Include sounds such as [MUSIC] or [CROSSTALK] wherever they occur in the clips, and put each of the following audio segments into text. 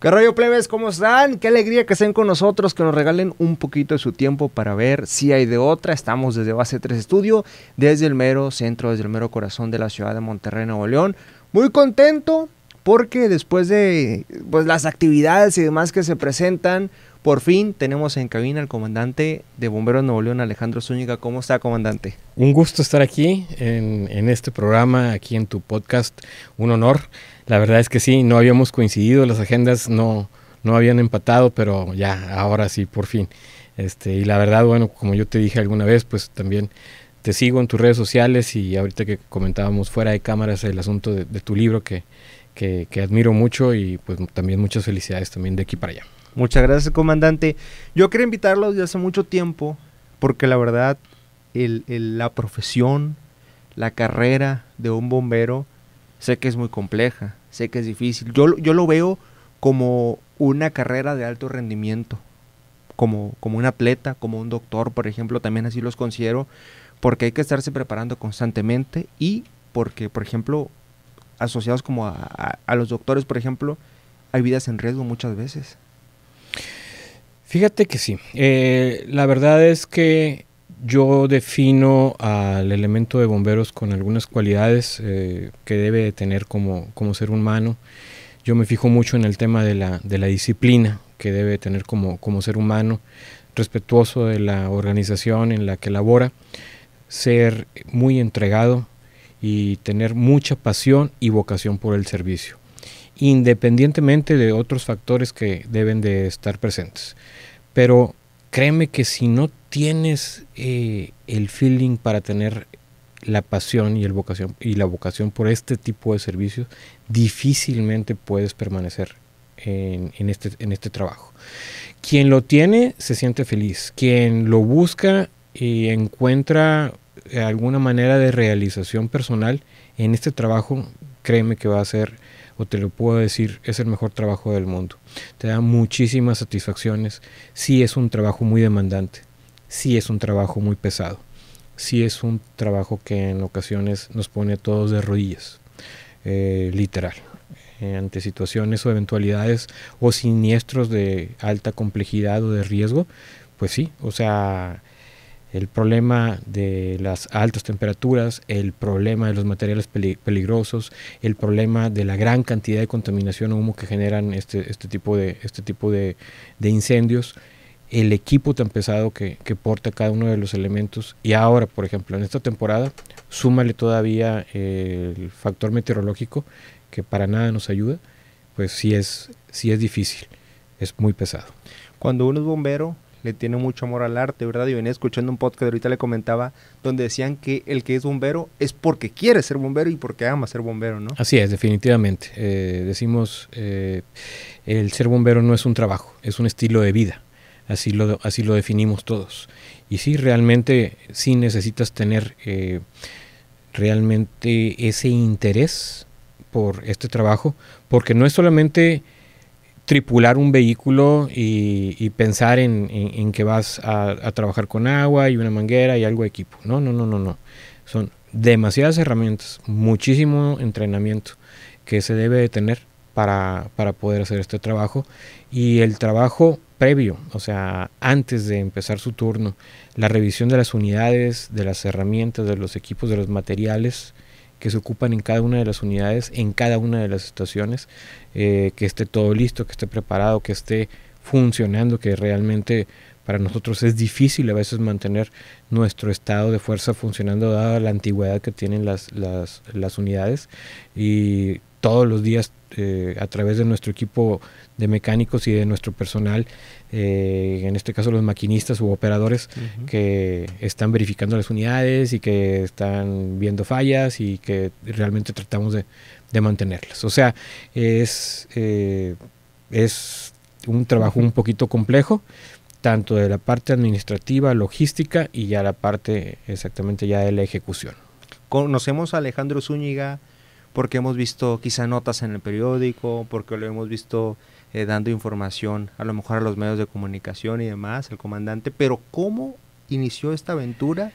¿Qué rollo plebes? ¿Cómo están? Qué alegría que estén con nosotros, que nos regalen un poquito de su tiempo para ver si hay de otra. Estamos desde Base 3 Estudio, desde el mero centro, desde el mero corazón de la ciudad de Monterrey, Nuevo León. Muy contento porque después de pues, las actividades y demás que se presentan, por fin tenemos en cabina al comandante de Bomberos Nuevo León, Alejandro Zúñiga. ¿Cómo está, comandante? Un gusto estar aquí en, este programa, aquí en tu podcast. Un honor. La verdad es que sí, no habíamos coincidido, las agendas no, no habían empatado, pero ya, ahora sí, por fin. Este, y la verdad, bueno, como yo te dije alguna vez, pues también te sigo en tus redes sociales y ahorita que comentábamos fuera de cámaras el asunto de, tu libro que, que, admiro mucho y pues también muchas felicidades también de aquí para allá. Muchas gracias, comandante. Yo quería invitarlos desde hace mucho tiempo porque la verdad, el, la profesión, la carrera de un bombero, sé que es muy compleja sé que es difícil. Yo, yo lo veo como una carrera de alto rendimiento, como, como un atleta, como un doctor, por ejemplo, también así los considero, porque hay que estarse preparando constantemente y porque, por ejemplo, asociados como a, los doctores, por ejemplo, hay vidas en riesgo muchas veces. Fíjate que sí. Eh, la verdad es que yo defino al elemento de bomberos con algunas cualidades eh, que debe tener como, como, ser humano. Yo me fijo mucho en el tema de la, de la disciplina que debe tener como, como, ser humano, respetuoso de la organización en la que labora, ser muy entregado y tener mucha pasión y vocación por el servicio, independientemente de otros factores que deben de estar presentes. Pero créeme que si no tienes eh, el feeling para tener la pasión y, el vocación, y la vocación por este tipo de servicios, difícilmente puedes permanecer en, este, en este trabajo. Quien lo tiene se siente feliz. Quien lo busca y encuentra alguna manera de realización personal en este trabajo, créeme que va a ser o te lo puedo decir, es el mejor trabajo del mundo. Te da muchísimas satisfacciones. Sí es un trabajo muy demandante. Sí es un trabajo muy pesado. Sí es un trabajo que en ocasiones nos pone a todos de rodillas. Eh, literal. Eh, ante situaciones o eventualidades o siniestros de alta complejidad o de riesgo, pues sí, o sea, el problema de las altas temperaturas, el problema de los materiales peligrosos, el problema de la gran cantidad de contaminación humo que generan este, este tipo, de, este tipo de, incendios, el equipo tan pesado que, porta cada uno de los elementos. Y ahora, por ejemplo, en esta temporada, súmale todavía el factor meteorológico, que para nada nos ayuda, pues sí es, sí es difícil, es muy pesado. Cuando uno es bombero, le tiene mucho amor al arte, ¿verdad? Y venía escuchando un podcast, ahorita le comentaba, donde decían que el que es bombero es porque quiere ser bombero y porque ama ser bombero, ¿no? Así es, definitivamente. Eh, decimos, eh, el ser bombero no es un trabajo, es un estilo de vida. Así lo, así lo definimos todos. Y sí, realmente, sí necesitas tener eh, realmente ese interés por este trabajo, porque no es solamente tripular un vehículo y, pensar en, que vas a, trabajar con agua y una manguera y algo de equipo. No, no, no, no, no. Son demasiadas herramientas, muchísimo entrenamiento que se debe de tener para, para poder hacer este trabajo y el trabajo previo, o sea, antes de empezar su turno, la revisión de las unidades, de las herramientas, de los equipos, de los materiales, que se ocupan en cada una de las unidades, en cada una de las estaciones, eh, que esté todo listo, que esté preparado, que esté funcionando, que realmente para nosotros es difícil a veces mantener nuestro estado de fuerza funcionando dada la antigüedad que tienen las, las, las unidades. Y todos los días eh, a través de nuestro equipo de mecánicos y de nuestro personal, eh, en este caso los maquinistas u operadores que están verificando las unidades y que están viendo fallas y que realmente tratamos de, mantenerlas. O sea, es, eh, es un trabajo un poquito complejo, tanto de la parte administrativa, logística y ya la parte exactamente ya de la ejecución. Conocemos a Alejandro Zúñiga porque hemos visto quizá notas en el periódico, porque lo hemos visto eh, dando información a lo mejor a los medios de comunicación y demás, el comandante, pero ¿cómo inició esta aventura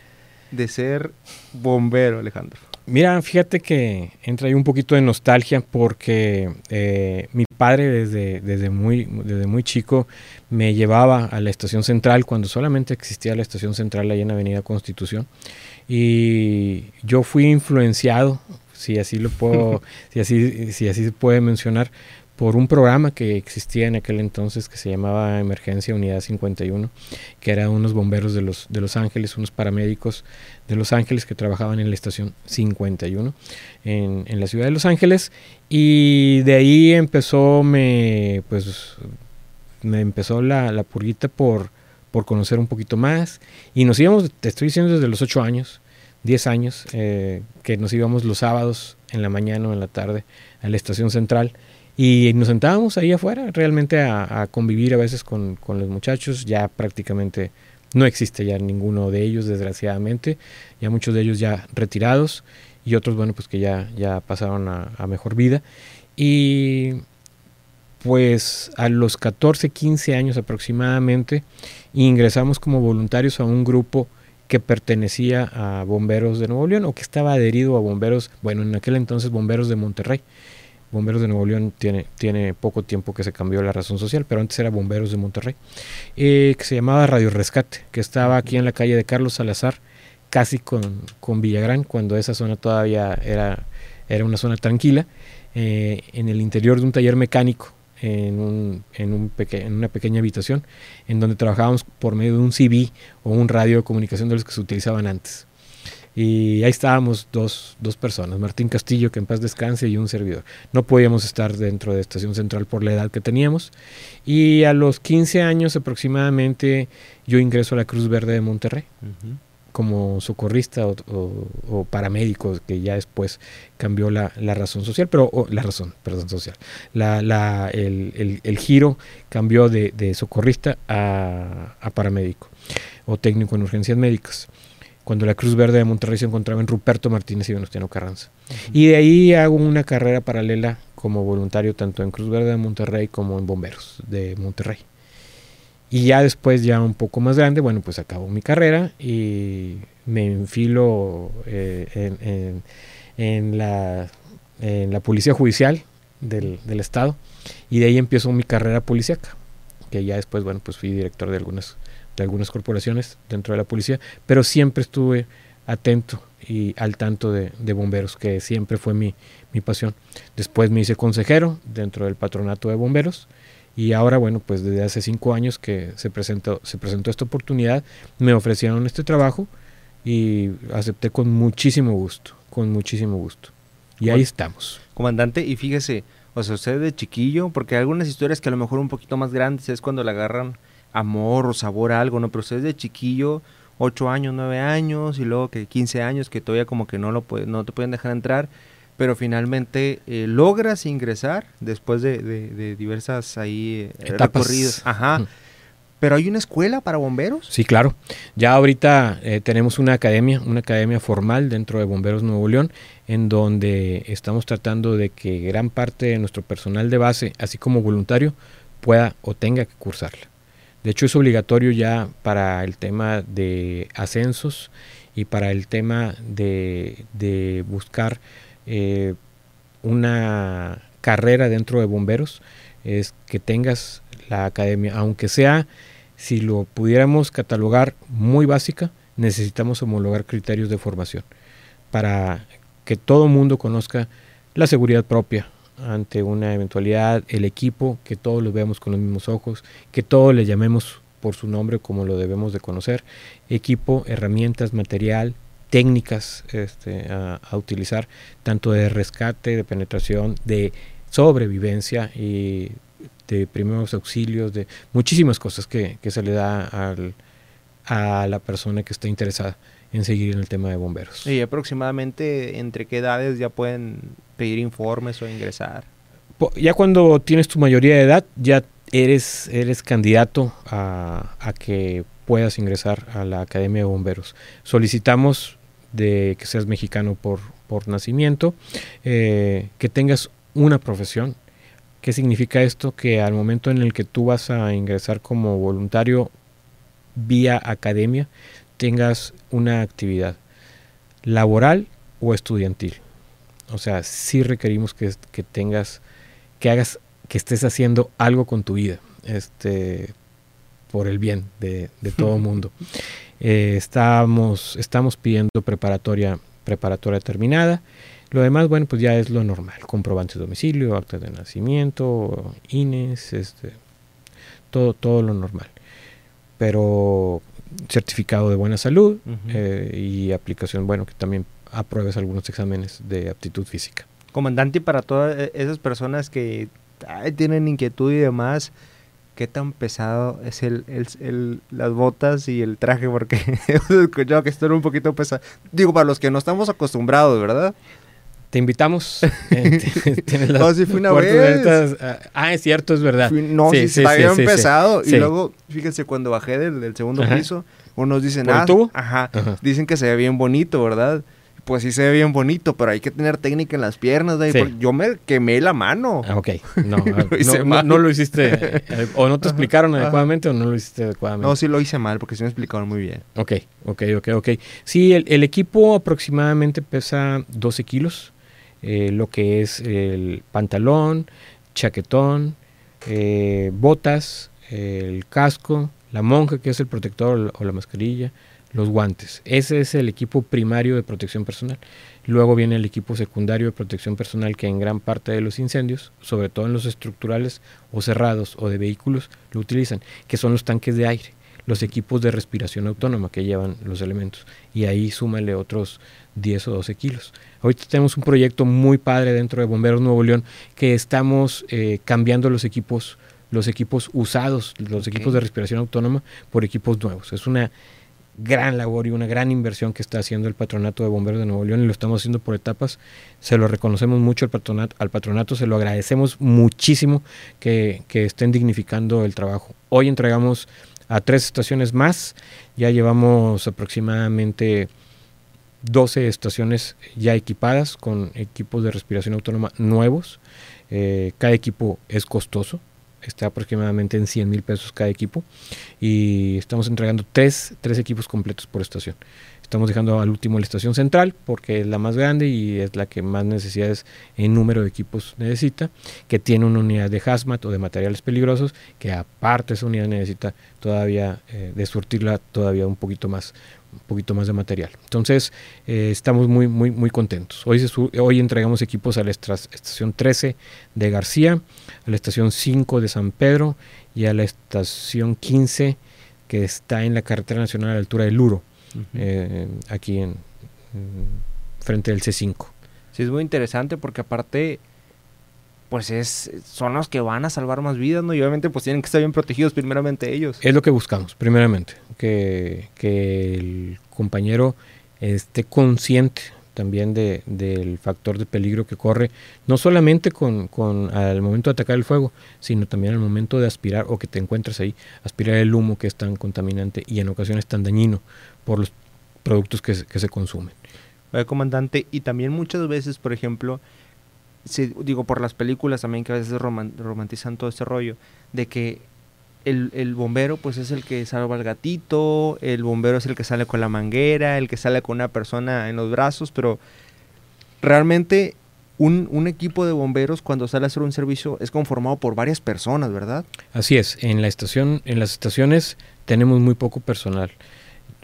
de ser bombero, Alejandro? Mira, fíjate que entra ahí un poquito de nostalgia porque eh, mi padre desde, desde, muy, desde muy chico me llevaba a la estación central cuando solamente existía la estación central ahí en Avenida Constitución y yo fui influenciado, si así lo puedo, [LAUGHS] si así, si así se puede mencionar, por un programa que existía en aquel entonces que se llamaba Emergencia Unidad 51, que eran unos bomberos de Los, de los Ángeles, unos paramédicos de Los Ángeles que trabajaban en la estación 51 en, en la ciudad de Los Ángeles y de ahí empezó me pues me empezó la, la purguita por, por conocer un poquito más y nos íbamos, te estoy diciendo desde los 8 años, 10 años, eh, que nos íbamos los sábados en la mañana o en la tarde a la estación central y nos sentábamos ahí afuera realmente a, convivir a veces con, los muchachos. Ya prácticamente no existe ya ninguno de ellos, desgraciadamente. Ya muchos de ellos ya retirados y otros, bueno, pues que ya, ya pasaron a, a mejor vida. Y pues a los 14, 15 años aproximadamente ingresamos como voluntarios a un grupo que pertenecía a Bomberos de Nuevo León o que estaba adherido a Bomberos, bueno, en aquel entonces Bomberos de Monterrey. Bomberos de Nuevo León tiene, tiene poco tiempo que se cambió la razón social, pero antes era Bomberos de Monterrey, eh, que se llamaba Radio Rescate, que estaba aquí en la calle de Carlos Salazar, casi con, con Villagrán, cuando esa zona todavía era, era una zona tranquila, eh, en el interior de un taller mecánico, en, un, en, un en, una pequeña habitación, en donde trabajábamos por medio de un CB o un radio de comunicación de los que se utilizaban antes. Y ahí estábamos dos, dos personas, Martín Castillo, que en paz descanse, y un servidor. No podíamos estar dentro de Estación Central por la edad que teníamos. Y a los 15 años aproximadamente yo ingreso a la Cruz Verde de Monterrey. Como socorrista o, paramédico, que ya después cambió la, razón social, pero la razón, perdón, social. La, la, el, el, giro cambió de, de socorrista a, a, paramédico o técnico en urgencias médicas cuando la Cruz Verde de Monterrey se encontraba en Ruperto Martínez y Venustiano Carranza. Y de ahí hago una carrera paralela como voluntario tanto en Cruz Verde de Monterrey como en Bomberos de Monterrey. Y ya después, ya un poco más grande, bueno, pues acabo mi carrera y me enfilo eh, en, la, en la policía judicial del, del, estado y de ahí empiezo mi carrera policíaca, que ya después, bueno, pues fui director de algunas de algunas corporaciones dentro de la policía, pero siempre estuve atento y al tanto de, bomberos, que siempre fue mi, mi, pasión. Después me hice consejero dentro del patronato de bomberos y ahora, bueno, pues desde hace cinco años que se presentó, se presentó esta oportunidad, me ofrecieron este trabajo y acepté con muchísimo gusto, con muchísimo gusto. Y ahí estamos. Comandante, y fíjese, o sea, usted de chiquillo, porque hay algunas historias que a lo mejor un poquito más grandes es cuando le agarran amor o sabor a algo, ¿no? Pero usted de chiquillo, 8 años, 9 años y luego que 15 años que todavía como que no, lo puede, no te pueden dejar entrar, pero finalmente eh, logras ingresar después de, de, diversas ahí eh, recorridos. Ajá. ¿Pero hay una escuela para bomberos? Sí, claro. Ya ahorita eh, tenemos una academia, una academia formal dentro de Bomberos Nuevo León, en donde estamos tratando de que gran parte de nuestro personal de base, así como voluntario, pueda o tenga que cursarla. De hecho, es obligatorio ya para el tema de ascensos y para el tema de, buscar eh, una carrera dentro de bomberos, es que tengas la academia, aunque sea, si lo pudiéramos catalogar muy básica, necesitamos homologar criterios de formación para que todo mundo conozca la seguridad propia, ante una eventualidad, el equipo, que todos lo veamos con los mismos ojos, que todos le llamemos por su nombre como lo debemos de conocer, equipo, herramientas, material, técnicas este, a, utilizar, tanto de rescate, de penetración, de sobrevivencia y de primeros auxilios, de muchísimas cosas que, se le da al, a la persona que está interesada en seguir en el tema de bomberos. ¿Y aproximadamente entre qué edades ya pueden pedir informes o ingresar? Ya cuando tienes tu mayoría de edad, ya eres, eres candidato a, que puedas ingresar a la Academia de Bomberos. Solicitamos de que seas mexicano por, por nacimiento, eh, que tengas una profesión. ¿Qué significa esto? Que al momento en el que tú vas a ingresar como voluntario vía academia, tengas una actividad laboral o estudiantil. O sea, sí requerimos que, que tengas, que hagas, que estés haciendo algo con tu vida, este, por el bien de, todo el [LAUGHS] mundo. Eh, estamos, estamos pidiendo preparatoria, preparatoria terminada. Lo demás, bueno, pues ya es lo normal. Comprobante de domicilio, acta de nacimiento, INES, este, todo, todo lo normal. Pero certificado de buena salud eh, y aplicación, bueno, que también apruebes algunos exámenes de aptitud física. Comandante, para todas e-, esas personas que tienen inquietud y demás, ¿qué tan pesado es el, el, las botas y el traje? Porque [LAUGHS] he escuchado que esto era un poquito pesado. Digo, para los que no estamos acostumbrados, ¿verdad? Te invitamos. [LAUGHS] Eh, no, si fui una vez. ah, es cierto, es verdad. no, sí, sí, está bien pesado. Y luego, fíjense, cuando bajé del, segundo piso, unos dicen, ah, Ajá, dicen que se ve bien bonito, ¿verdad? Pues sí se ve bien bonito, pero hay que tener técnica en las piernas. Yo me quemé la mano. Ah, ok. No, [LAUGHS] no, no, lo hiciste. Eh, o no te explicaron adecuadamente o no lo hiciste adecuadamente. No, sí lo hice mal porque sí me explicaron muy bien. Ok, ok, ok, ok. Sí, el, el equipo aproximadamente pesa 12 kilos. Eh, lo que es el pantalón, chaquetón, eh, botas, el casco, la monja que es el protector o la mascarilla, los guantes. Ese es el equipo primario de protección personal. Luego viene el equipo secundario de protección personal que en gran parte de los incendios, sobre todo en los estructurales o cerrados o de vehículos, lo utilizan, que son los tanques de aire, los equipos de respiración autónoma que llevan los elementos. Y ahí súmale otros 10 o 12 kilos. Ahorita tenemos un proyecto muy padre dentro de Bomberos Nuevo León que estamos eh, cambiando los equipos, los equipos usados, los equipos de respiración autónoma por equipos nuevos. Es una gran labor y una gran inversión que está haciendo el patronato de bomberos de Nuevo León y lo estamos haciendo por etapas. Se lo reconocemos mucho al patronato, al patronato se lo agradecemos muchísimo que, que estén dignificando el trabajo. Hoy entregamos a tres estaciones más, ya llevamos aproximadamente 12 estaciones ya equipadas con equipos de respiración autónoma nuevos. Eh, cada equipo es costoso, está aproximadamente en 100 mil pesos cada equipo y estamos entregando tres, tres equipos completos por estación. Estamos dejando al último la estación central porque es la más grande y es la que más necesidades en número de equipos necesita, que tiene una unidad de hazmat o de materiales peligrosos, que aparte esa unidad necesita todavía eh, de surtirla todavía un poquito más, un poquito más de material. Entonces, eh, estamos muy, muy, muy contentos. Hoy, hoy entregamos equipos a la estación 13 de García, a la estación 5 de San Pedro y a la estación 15 que está en la carretera nacional a la altura del Luro, eh, aquí en, frente del C5. Sí, es muy interesante porque aparte pues es, son los que van a salvar más vidas, ¿no? Y obviamente pues tienen que estar bien protegidos primeramente ellos. Es lo que buscamos, primeramente, que, el compañero esté consciente también de, del factor de peligro que corre, no solamente con, con, al momento de atacar el fuego, sino también al momento de aspirar o que te encuentres ahí, aspirar el humo que es tan contaminante y en ocasiones tan dañino por los productos que, que se consumen. comandante, y también muchas veces, por ejemplo, digo por las películas también que a veces romantizan todo este rollo, de que el, bombero pues es el que salva al gatito, el bombero es el que sale con la manguera, el que sale con una persona en los brazos, pero realmente un, un, equipo de bomberos cuando sale a hacer un servicio es conformado por varias personas, ¿verdad? Así es, en la estación, en las estaciones tenemos muy poco personal.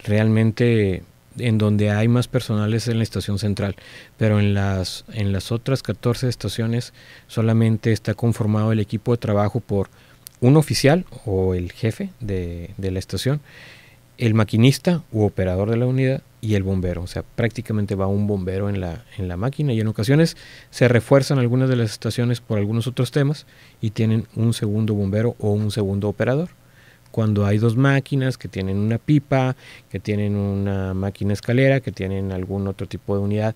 Realmente en donde hay más personal es en la estación central, pero en las, en las otras 14 estaciones solamente está conformado el equipo de trabajo por un oficial o el jefe de, de la estación, el maquinista u operador de la unidad y el bombero. O sea, prácticamente va un bombero en la, en la máquina y en ocasiones se refuerzan algunas de las estaciones por algunos otros temas y tienen un segundo bombero o un segundo operador cuando hay dos máquinas que tienen una pipa, que tienen una máquina escalera, que tienen algún otro tipo de unidad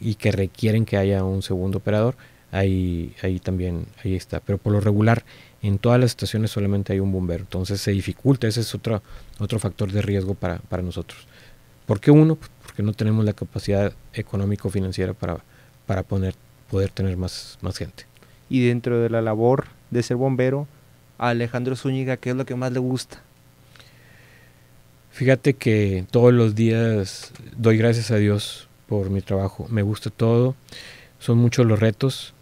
y que requieren que haya un segundo operador, ahí, ahí también ahí está. Pero por lo regular, en todas las estaciones solamente hay un bombero, entonces se dificulta, ese es otro, otro factor de riesgo para, para nosotros. ¿Por qué uno? Pues porque no tenemos la capacidad económico-financiera para, para poner, poder tener más, más gente. Y dentro de la labor de ser bombero, Alejandro Zúñiga qué es lo que más le gusta? Fíjate que todos los días doy gracias a Dios por mi trabajo. Me gusta todo. Son muchos los retos.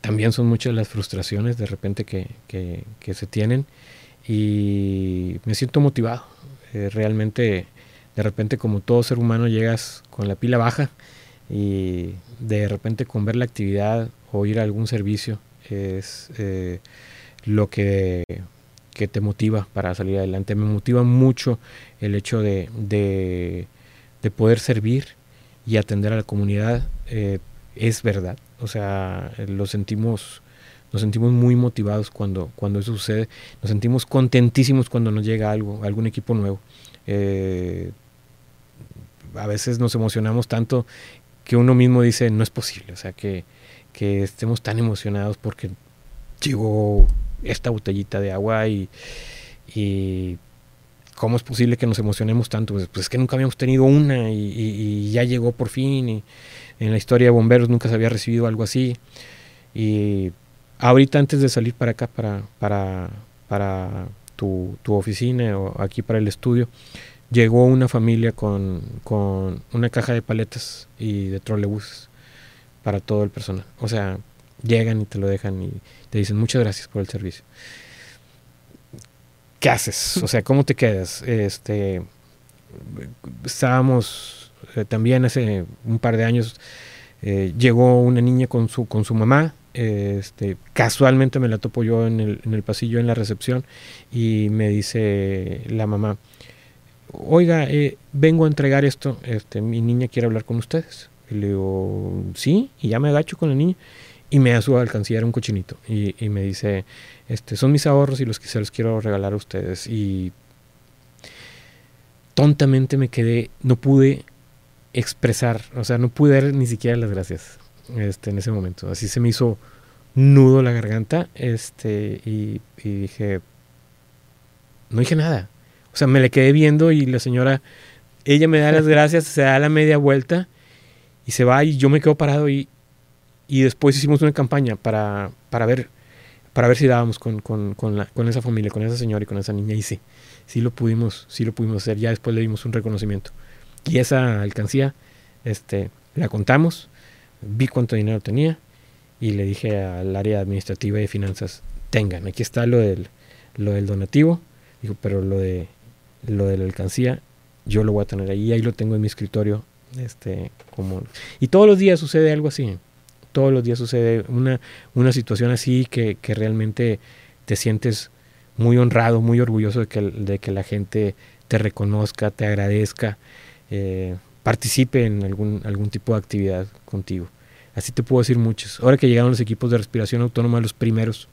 También son muchas las frustraciones de repente que, que, se tienen. Y me siento motivado. Eh, realmente, de repente, como todo ser humano, llegas con la pila baja y de repente con ver la actividad o ir a algún servicio es eh, lo que, que, te motiva para salir adelante. Me motiva mucho el hecho de, de, poder servir y atender a la comunidad. Eh, es verdad, o sea, lo sentimos, nos sentimos muy motivados cuando, cuando eso sucede, nos sentimos contentísimos cuando nos llega algo, algún equipo nuevo. Eh, a veces nos emocionamos tanto que uno mismo dice, no es posible, o sea, que, que estemos tan emocionados porque llegó esta botellita de agua y, y ¿cómo es posible que nos emocionemos tanto? Pues, pues es que nunca habíamos tenido una y, ya llegó por fin y en la historia de bomberos nunca se había recibido algo así y ahorita antes de salir para acá, para, para, para tu, tu oficina o aquí para el estudio, llegó una familia con, con una caja de paletas y de trolebuses para todo el personal. O sea, llegan y te lo dejan y te dicen muchas gracias por el servicio. ¿Qué haces? O sea, ¿cómo te quedas? Este, estábamos eh, también hace un par de años, eh, llegó una niña con su, con su mamá, este, casualmente me la topo yo en el, en el pasillo en la recepción y me dice la mamá, oiga, eh, vengo a entregar esto, este, mi niña quiere hablar con ustedes. Y le digo, sí, y ya me agacho con la niña y me da su alcancía, un cochinito. Y, me dice, este, son mis ahorros y los que se los quiero regalar a ustedes. Y tontamente me quedé, no pude expresar, o sea, no pude dar ni siquiera las gracias este, en ese momento. Así se me hizo nudo la garganta este, y, y dije, no dije nada. O sea, me le quedé viendo y la señora, ella me da las [LAUGHS] gracias, se da la media vuelta y se va y yo me quedo parado y, y después hicimos una campaña para, para ver para ver si dábamos con, con, con, la, con esa familia, con esa señora y con esa niña. Y sí, sí lo pudimos, sí lo pudimos hacer. Ya después le dimos un reconocimiento. Y esa alcancía, este, la contamos, vi cuánto dinero tenía y le dije al área administrativa y de finanzas, tengan, aquí está lo del, lo del donativo, dijo, pero lo de lo de la alcancía, yo lo voy a tener ahí, ahí lo tengo en mi escritorio, este, como, y todos los días sucede algo así, todos los días sucede una, una situación así que, que realmente te sientes muy honrado, muy orgulloso de que, de que la gente te reconozca, te agradezca, eh, participe en algún, algún tipo de actividad contigo. Así te puedo decir muchos. Ahora que llegaron los equipos de respiración autónoma, los primeros,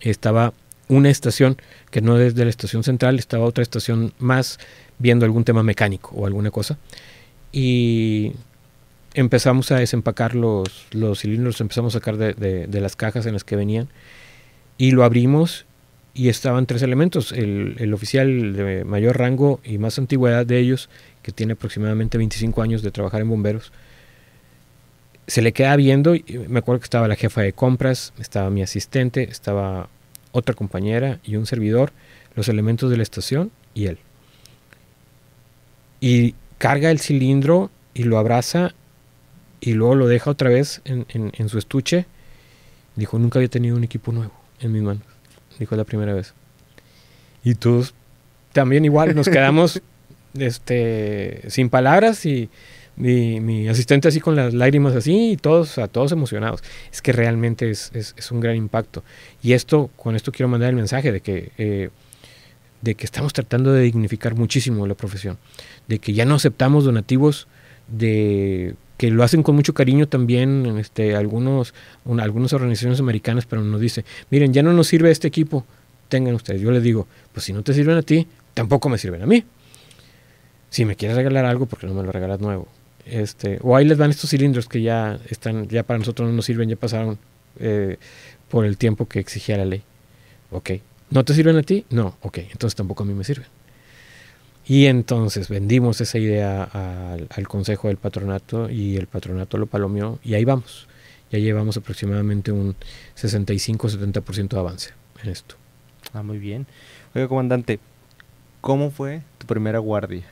estaba una estación que no desde la estación central, estaba otra estación más viendo algún tema mecánico o alguna cosa. Y empezamos a desempacar los, los cilindros, empezamos a sacar de, de, las cajas en las que venían y lo abrimos y estaban tres elementos. El, el, oficial de mayor rango y más antigüedad de ellos, que tiene aproximadamente 25 años de trabajar en bomberos, se le queda viendo, me acuerdo que estaba la jefa de compras, estaba mi asistente, estaba otra compañera y un servidor, los elementos de la estación y él. Y carga el cilindro y lo abraza y luego lo deja otra vez en, su estuche. Dijo, nunca había tenido un equipo nuevo en mis manos. Dijo la primera vez. Y todos también igual nos quedamos [LAUGHS] este, sin palabras y mi, mi, asistente así con las lágrimas así y todos, a todos emocionados. Es que realmente es, es, un gran impacto. Y esto, con esto quiero mandar el mensaje de que, eh, de que estamos tratando de dignificar muchísimo la profesión, de que ya no aceptamos donativos de que lo hacen con mucho cariño también este, algunos, algunas organizaciones americanas, pero nos dice, miren, ya no nos sirve este equipo, tengan ustedes. Yo les digo, pues si no te sirven a ti, tampoco me sirven a mí. Si me quieres regalar algo, porque no me lo regalas nuevo? Este, o ahí les dan estos cilindros que ya están, ya para nosotros no nos sirven, ya pasaron eh, por el tiempo que exigía la ley. Ok. ¿No te sirven a ti? No. Ok. Entonces tampoco a mí me sirven. Y entonces vendimos esa idea al, consejo del patronato y el patronato lo palomeó y ahí vamos. Ya llevamos aproximadamente un 65-70% de avance en esto. Ah, muy bien. Oiga, comandante, ¿Cómo fue tu primera guardia?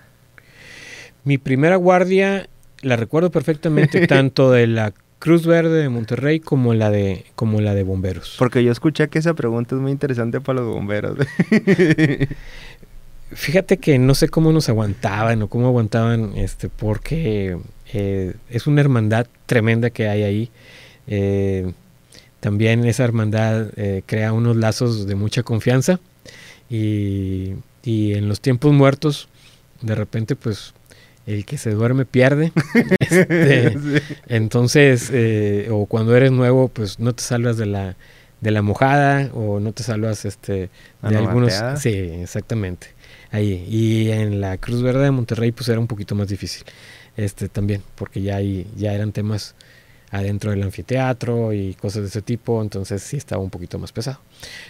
Mi primera guardia la recuerdo perfectamente [LAUGHS] tanto de la Cruz Verde de Monterrey como la de como la de bomberos. Porque yo escuché que esa pregunta es muy interesante para los bomberos. [LAUGHS] Fíjate que no sé cómo nos aguantaban o cómo aguantaban, este, porque eh, es una hermandad tremenda que hay ahí. Eh, también esa hermandad eh, crea unos lazos de mucha confianza y, y, en los tiempos muertos, de repente, pues el que se duerme pierde. [LAUGHS] Este, entonces, eh, o cuando eres nuevo, pues no te salvas de la, de la mojada o no te salvas este, de algunos... Sí, exactamente. Ahí. Y en la Cruz Verde de Monterrey, pues era un poquito más difícil. Este también, porque ya, hay, ya eran temas adentro del anfiteatro y cosas de ese tipo, entonces sí estaba un poquito más pesado.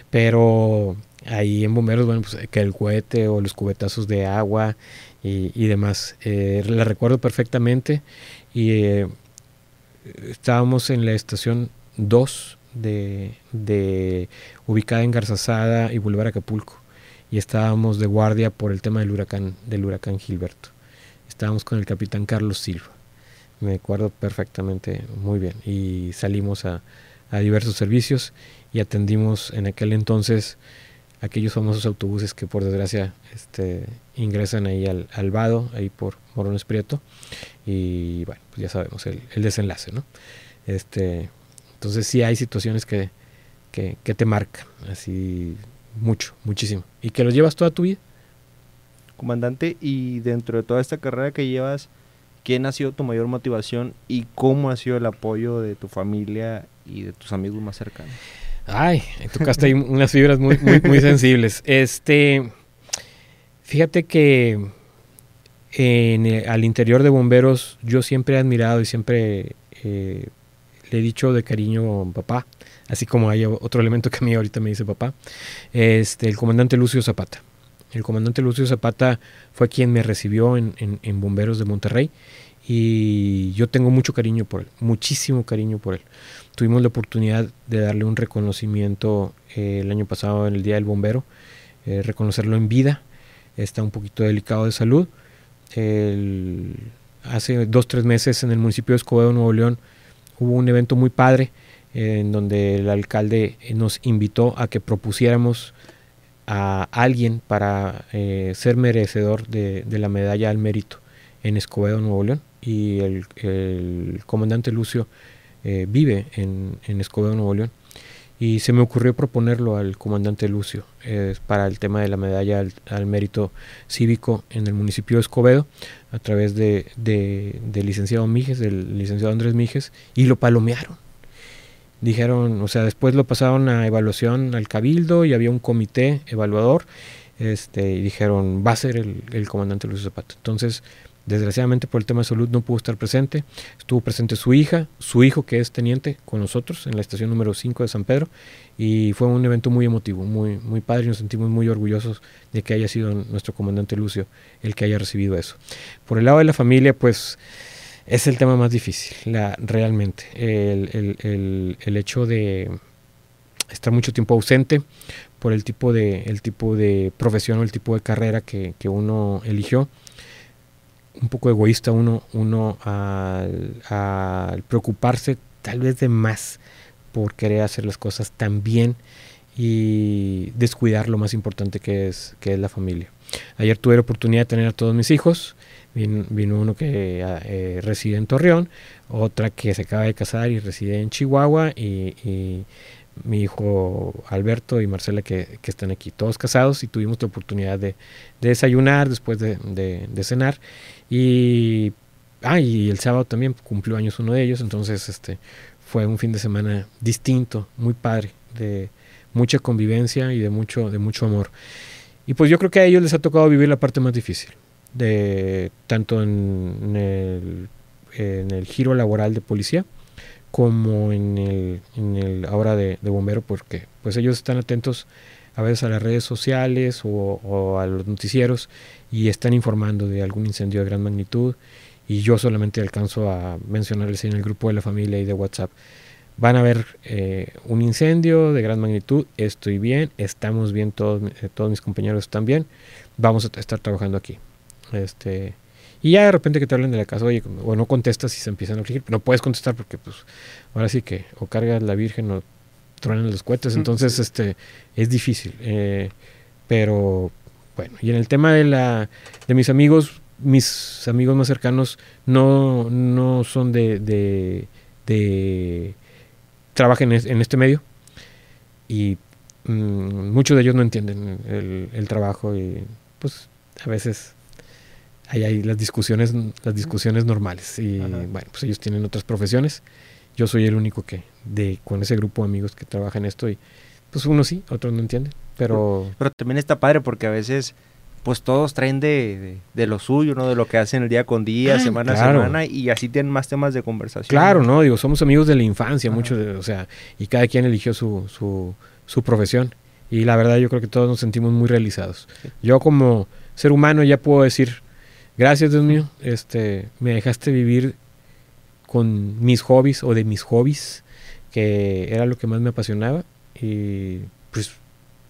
Pero ahí en bomberos, bueno, pues que el cohete o los cubetazos de agua y, demás. Eh, la recuerdo perfectamente y eh, estábamos en la estación 2 de, de, ubicada en Garzazada y Boulevard Acapulco y estábamos de guardia por el tema del huracán del huracán Gilberto. Estábamos con el capitán Carlos Silva. Me acuerdo perfectamente muy bien y salimos a, a diversos servicios y atendimos en aquel entonces aquellos famosos autobuses que por desgracia este, ingresan ahí al, al vado, ahí por Morones Prieto, y bueno, pues ya sabemos el, el, desenlace, ¿no? Este, entonces sí hay situaciones que, que, que, te marcan, así mucho, muchísimo, y que los llevas toda tu vida. Comandante, y dentro de toda esta carrera que llevas, ¿quién ha sido tu mayor motivación y cómo ha sido el apoyo de tu familia y de tus amigos más cercanos? Ay, tocaste ahí unas fibras muy, muy, muy sensibles. Este, fíjate que en al interior de bomberos yo siempre he admirado y siempre eh, le he dicho de cariño papá, así como hay otro elemento que a mí ahorita me dice papá, este, el comandante Lucio Zapata. El comandante Lucio Zapata fue quien me recibió en, en, Bomberos de Monterrey y yo tengo mucho cariño por él, muchísimo cariño por él. Tuvimos la oportunidad de darle un reconocimiento eh, el año pasado en el Día del Bombero, eh, reconocerlo en vida, está un poquito delicado de salud. Hace dos, tres meses en el municipio de Escobedo, Nuevo León, hubo un evento muy padre en donde el alcalde nos invitó a que propusiéramos a alguien para eh, ser merecedor de, la medalla al mérito en Escobedo, Nuevo León y el, comandante Lucio eh, vive en, Escobedo, Nuevo León. Y se me ocurrió proponerlo al comandante Lucio eh, para el tema de la medalla al, mérito cívico en el municipio de Escobedo a través de, de, del licenciado Mijes, del licenciado Andrés Mijes, y lo palomearon. Dijeron, o sea, después lo pasaron a evaluación al cabildo y había un comité evaluador este, y dijeron, va a ser el, el comandante Lucio Zapata. Entonces, Desgraciadamente por el tema de salud no pudo estar presente. Estuvo presente su hija, su hijo que es teniente con nosotros en la estación número 5 de San Pedro y fue un evento muy emotivo, muy, muy padre y nos sentimos muy orgullosos de que haya sido nuestro comandante Lucio el que haya recibido eso. Por el lado de la familia, pues es el tema más difícil, realmente. El, el, el, el hecho de estar mucho tiempo ausente por el tipo de, el tipo de profesión o el tipo de carrera que, que uno eligió un poco egoísta uno, uno al, preocuparse tal vez de más por querer hacer las cosas tan bien y descuidar lo más importante que es, que es la familia. Ayer tuve la oportunidad de tener a todos mis hijos. Vino, uno que eh, reside en Torreón, otra que se acaba de casar y reside en Chihuahua y mi hijo Alberto y Marcela que, que, están aquí, todos casados y tuvimos la oportunidad de, de desayunar después de, de, cenar y, ah, y el sábado también cumplió años uno de ellos, entonces este fue un fin de semana distinto, muy padre, de mucha convivencia y de mucho, de mucho amor. Y pues yo creo que a ellos les ha tocado vivir la parte más difícil, de tanto en, en el, en el giro laboral de policía, como en el, en el ahora de, de, bombero, porque pues ellos están atentos a veces a las redes sociales o, a los noticieros y están informando de algún incendio de gran magnitud y yo solamente alcanzo a mencionarles en el grupo de la familia y de WhatsApp. van a haber eh, un incendio de gran magnitud, estoy bien, estamos bien, todos, eh, todos mis compañeros están bien, vamos a estar trabajando aquí. Este, y ya de repente que te hablen de la casa, oye, o no contestas y se empiezan a afligir, no puedes contestar porque pues ahora sí que o cargas la Virgen o truenan los cohetes, entonces este es difícil. Eh, pero bueno, y en el tema de la de mis amigos, mis amigos más cercanos no, no son de, de, de trabajan en, este medio y mm, muchos de ellos no entienden el, el, trabajo y pues a veces hay, hay las discusiones las discusiones normales y bueno pues ellos tienen otras profesiones yo soy el único que de con ese grupo de amigos que trabajan en esto y pues unos sí otros no entienden pero pero también está padre porque a veces pues todos traen de, de, lo suyo, ¿no? De lo que hacen el día con día, ah, semana a semana, y así tienen más temas de conversación. Claro, ¿no? Digo, somos amigos de la infancia, muchos, o sea, y cada quien eligió su, su, su, profesión. Y la verdad yo creo que todos nos sentimos muy realizados. Yo como ser humano ya puedo decir, gracias Dios mío, este, me dejaste vivir con mis hobbies o de mis hobbies, que era lo que más me apasionaba, y pues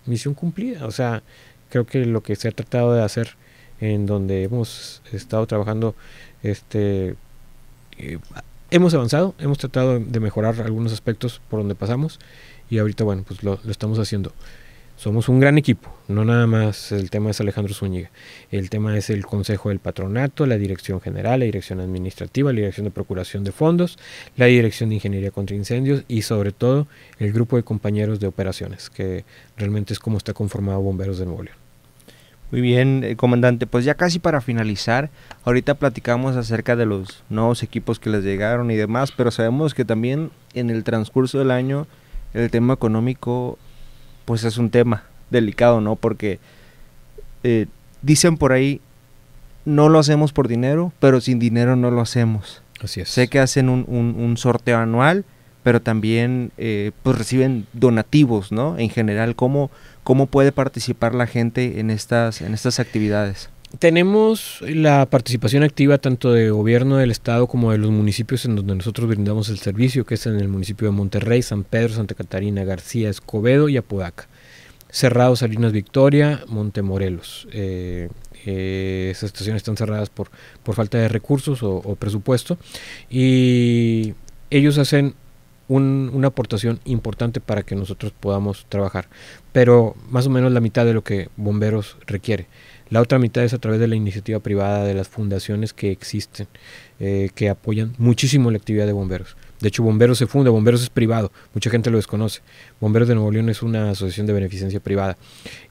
misión cumplida, o sea, creo que lo que se ha tratado de hacer en donde hemos estado trabajando, este, eh, hemos avanzado, hemos tratado de mejorar algunos aspectos por donde pasamos y ahorita, bueno, pues lo, estamos haciendo. Somos un gran equipo, no nada más el tema es Alejandro Zúñiga, el tema es el Consejo del Patronato, la Dirección General, la Dirección Administrativa, la Dirección de Procuración de Fondos, la Dirección de Ingeniería contra Incendios y sobre todo el grupo de compañeros de operaciones, que realmente es como está conformado Bomberos de Nuevo León. Muy bien, eh, comandante. Pues ya casi para finalizar, ahorita platicamos acerca de los nuevos equipos que les llegaron y demás, pero sabemos que también en el transcurso del año el tema económico pues es un tema delicado, ¿no? Porque eh, dicen por ahí, no lo hacemos por dinero, pero sin dinero no lo hacemos. Así es. Sé que hacen un, un, sorteo anual, pero también eh, pues reciben donativos, ¿no? En general, ¿cómo, ¿Cómo puede participar la gente en estas, en estas actividades? Tenemos la participación activa tanto de gobierno del estado como de los municipios en donde nosotros brindamos el servicio, que es en el municipio de Monterrey, San Pedro, Santa Catarina, García, Escobedo y Apodaca. Cerrados Salinas Victoria, Montemorelos. Eh, eh, esas estaciones están cerradas por, por falta de recursos o, o presupuesto y ellos hacen una aportación importante para que nosotros podamos trabajar, pero más o menos la mitad de lo que bomberos requiere. La otra mitad es a través de la iniciativa privada, de las fundaciones que existen, eh, que apoyan muchísimo la actividad de bomberos. De hecho, Bomberos se funda, Bomberos es privado, mucha gente lo desconoce. Bomberos de Nuevo León es una asociación de beneficencia privada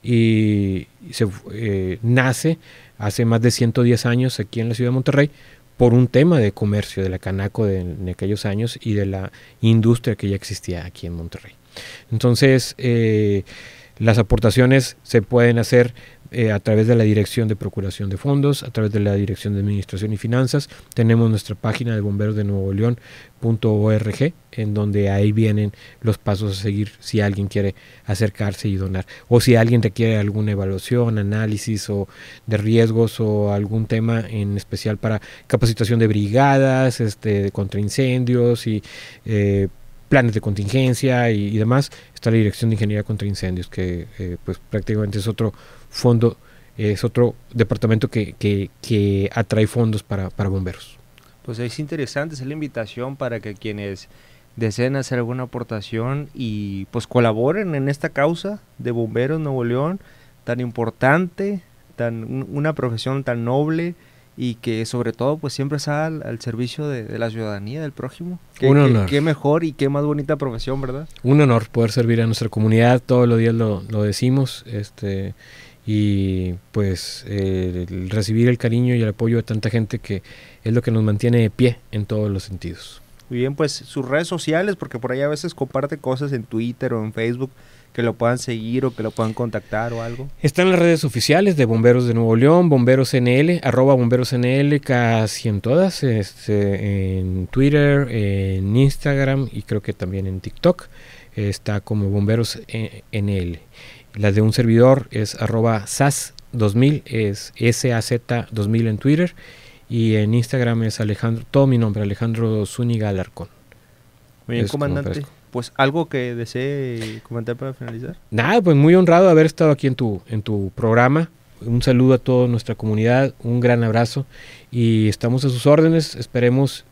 y se eh, nace hace más de 110 años aquí en la ciudad de Monterrey por un tema de comercio, de la canaco de, aquellos años y de la industria que ya existía aquí en Monterrey. Entonces, eh, las aportaciones se pueden hacer eh, a través de la Dirección de Procuración de Fondos, a través de la Dirección de Administración y Finanzas. Tenemos nuestra página de bomberos de Nuevo León.org, en donde ahí vienen los pasos a seguir si alguien quiere acercarse y donar. O si alguien requiere alguna evaluación, análisis o de riesgos o algún tema en especial para capacitación de brigadas, este, contra incendios y eh, planes de contingencia y, demás, está la Dirección de Ingeniería contra Incendios, que eh, pues prácticamente es otro fondo, es otro departamento que, que, atrae fondos para, para, bomberos. Pues es interesante, es la invitación para que quienes deseen hacer alguna aportación y pues colaboren en esta causa de Bomberos Nuevo León, tan importante, tan una profesión tan noble y que sobre todo pues siempre está al, servicio de, la ciudadanía, del prójimo. Un honor. Qué, mejor y qué más bonita profesión, ¿verdad? Un honor poder servir a nuestra comunidad, todos los días lo, lo decimos, este y pues recibir el cariño y el apoyo de tanta gente que es lo que nos mantiene de pie en todos los sentidos. Muy bien, pues sus redes sociales, porque por ahí a veces comparte cosas en Twitter o en Facebook que lo puedan seguir o que lo puedan contactar o algo. Están las redes oficiales de Bomberos de Nuevo León, Bomberos NL, arroba Bomberos NL, casi en todas, este, en Twitter, en Instagram y creo que también en TikTok. Está como Bomberos NL. La de un servidor es arroba SAS2000, es SAZ2000 en Twitter. Y en Instagram es Alejandro, todo mi nombre, Alejandro Zúñiga Alarcón. Muy bien, comandante. Pues algo que desee comentar para finalizar. Nada, pues muy honrado haber estado aquí en tu, en tu programa. Un saludo a toda nuestra comunidad, un gran abrazo y estamos a sus órdenes. Esperemos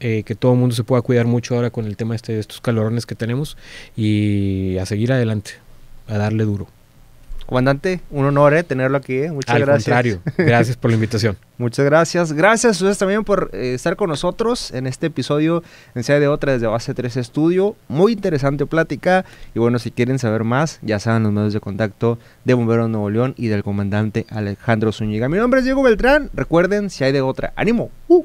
eh, que todo el mundo se pueda cuidar mucho ahora con el tema este, de estos calorones que tenemos y a seguir adelante, a darle duro. Comandante, un honor eh, tenerlo aquí. Eh. Muchas Al gracias. contrario, [LAUGHS] gracias por la invitación. Muchas gracias. Gracias a ustedes también por eh, estar con nosotros en este episodio en Sea de Otra desde Base 3 Estudio. Muy interesante plática. Y bueno, si quieren saber más, ya saben los medios de contacto de Bomberos Nuevo León y del comandante Alejandro Zúñiga. Mi nombre es Diego Beltrán. Recuerden, si hay de otra, ánimo. Uh.